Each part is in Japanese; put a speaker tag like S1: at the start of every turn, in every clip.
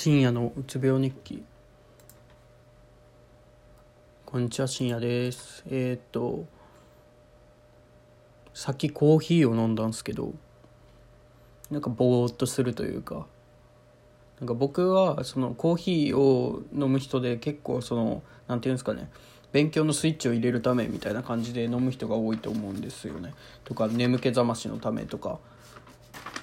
S1: 深夜のうつ病日記。こんにちは深夜です。えー、っとさっきコーヒーを飲んだんですけどなんかぼーっとするというかなんか僕はそのコーヒーを飲む人で結構そのなんていうんですかね勉強のスイッチを入れるためみたいな感じで飲む人が多いと思うんですよね。とか眠気覚ましのためとか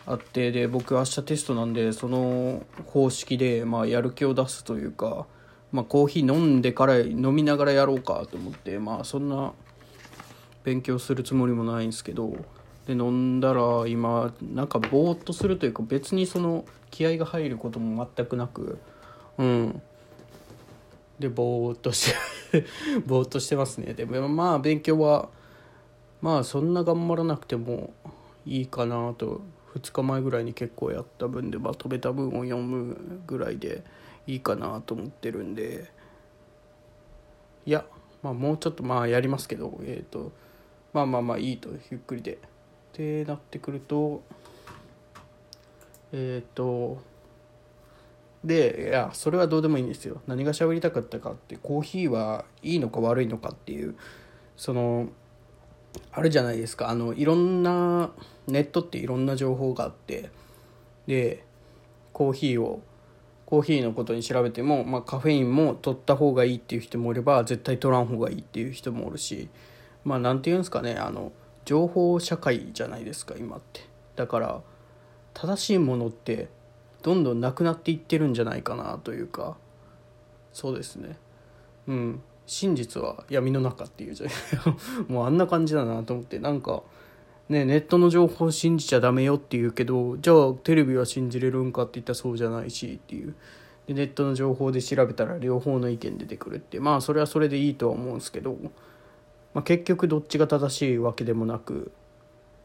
S1: あってで僕明日テストなんでその方式で、まあ、やる気を出すというか、まあ、コーヒー飲んでから飲みながらやろうかと思ってまあそんな勉強するつもりもないんですけどで飲んだら今なんかぼーっとするというか別にその気合が入ることも全くなくうん。でぼーっとして ぼーっとしてますね。でもまあ勉強はまあそんな頑張らなくてもいいかなと2日前ぐらいに結構やった分でまとめた分を読むぐらいでいいかなと思ってるんでいやまあもうちょっとまあやりますけどえっ、ー、とまあまあまあいいとゆっくりで。ってなってくるとえっ、ー、とでいやそれはどうでもいいんですよ何が喋りたかったかってコーヒーはいいのか悪いのかっていうそのあるじゃないですか。あのいろんなネットっていろんな情報があって。でコーヒーをコーヒーのことに調べても、まあ、カフェインも取った方がいいっていう人もいれば絶対取らん方がいいっていう人もおるしまあ何て言うんですかね。あの情報社会じゃないですか今って。だから正しいものってどんどんなくなっていってるんじゃないかなというか。そうですね。うん。真実は闇の中っていうじゃ もうあんな感じだなと思って。なんかねネットの情報を信じちゃダメよって言うけどじゃあテレビは信じれるんかって言ったらそうじゃないしっていう。でネットの情報で調べたら両方の意見出てくるって。まあそれはそれでいいとは思うんですけど、まあ、結局どっちが正しいわけでもなく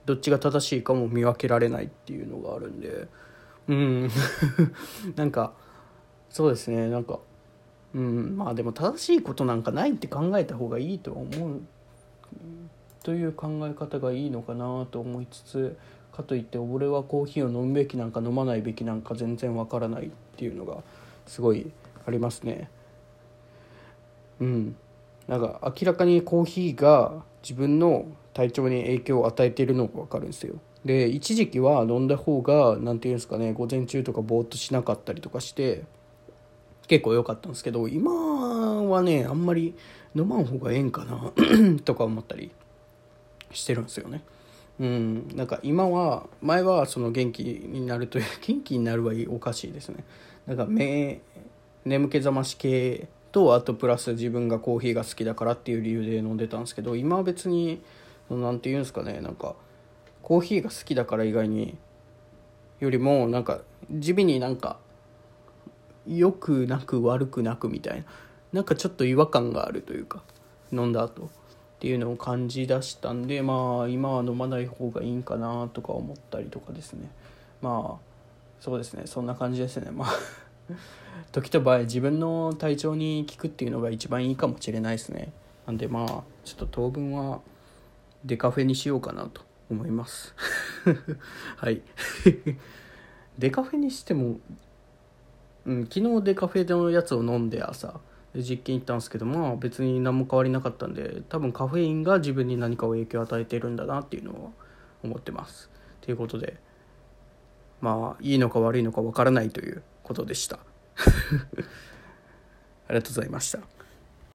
S1: どっちが正しいかも見分けられないっていうのがあるんで。うん。なんかそうですね。なんかうんまあでも正しいことなんかないって考えた方がいいと思うという考え方がいいのかなと思いつつかといって俺はコーヒーを飲むべきなんか飲まないべきなんか全然わからないっていうのがすごいありますね。うんなんか明らかにコーヒーが自分の体調に影響を与えているのが分かるんですよ。で一時期は飲んだ方が何て言うんですかね午前中とかぼーっとしなかったりとかして結構良かったんですけど今はねあんまり飲まん方がええんかな とか思ったりしてるんですよね。うん、なんか今は前はその元気になるという 元気になるはおかしいですねなんか目眠気覚まし系とあとプラス自分がコーヒーが好きだからっていう理由で飲んでたんですけど今は別に何て言うんですかねなんかコーヒーが好きだから以外によりもなんか地味になんか良くなく悪くなくみたいな。なんかちょっと違和感があるというか飲んだ後っていうのを感じ出したんでまあ今は飲まない方がいいんかなとか思ったりとかですね。まあそうですね。そんな感じですね。まあ 時と場合自分の体調に効くっていうのが一番いいかもしれないですね。なんでまあちょっと当分はデカフェにしようかなと思います。はい。デカフェにしてもうん、昨日でカフェでのやつを飲んで朝実験行ったんですけどまあ別に何も変わりなかったんで多分カフェインが自分に何かを影響を与えているんだなっていうのを思ってます。ということでまあいいのか悪いのかわからないということでした。ありがとうございました。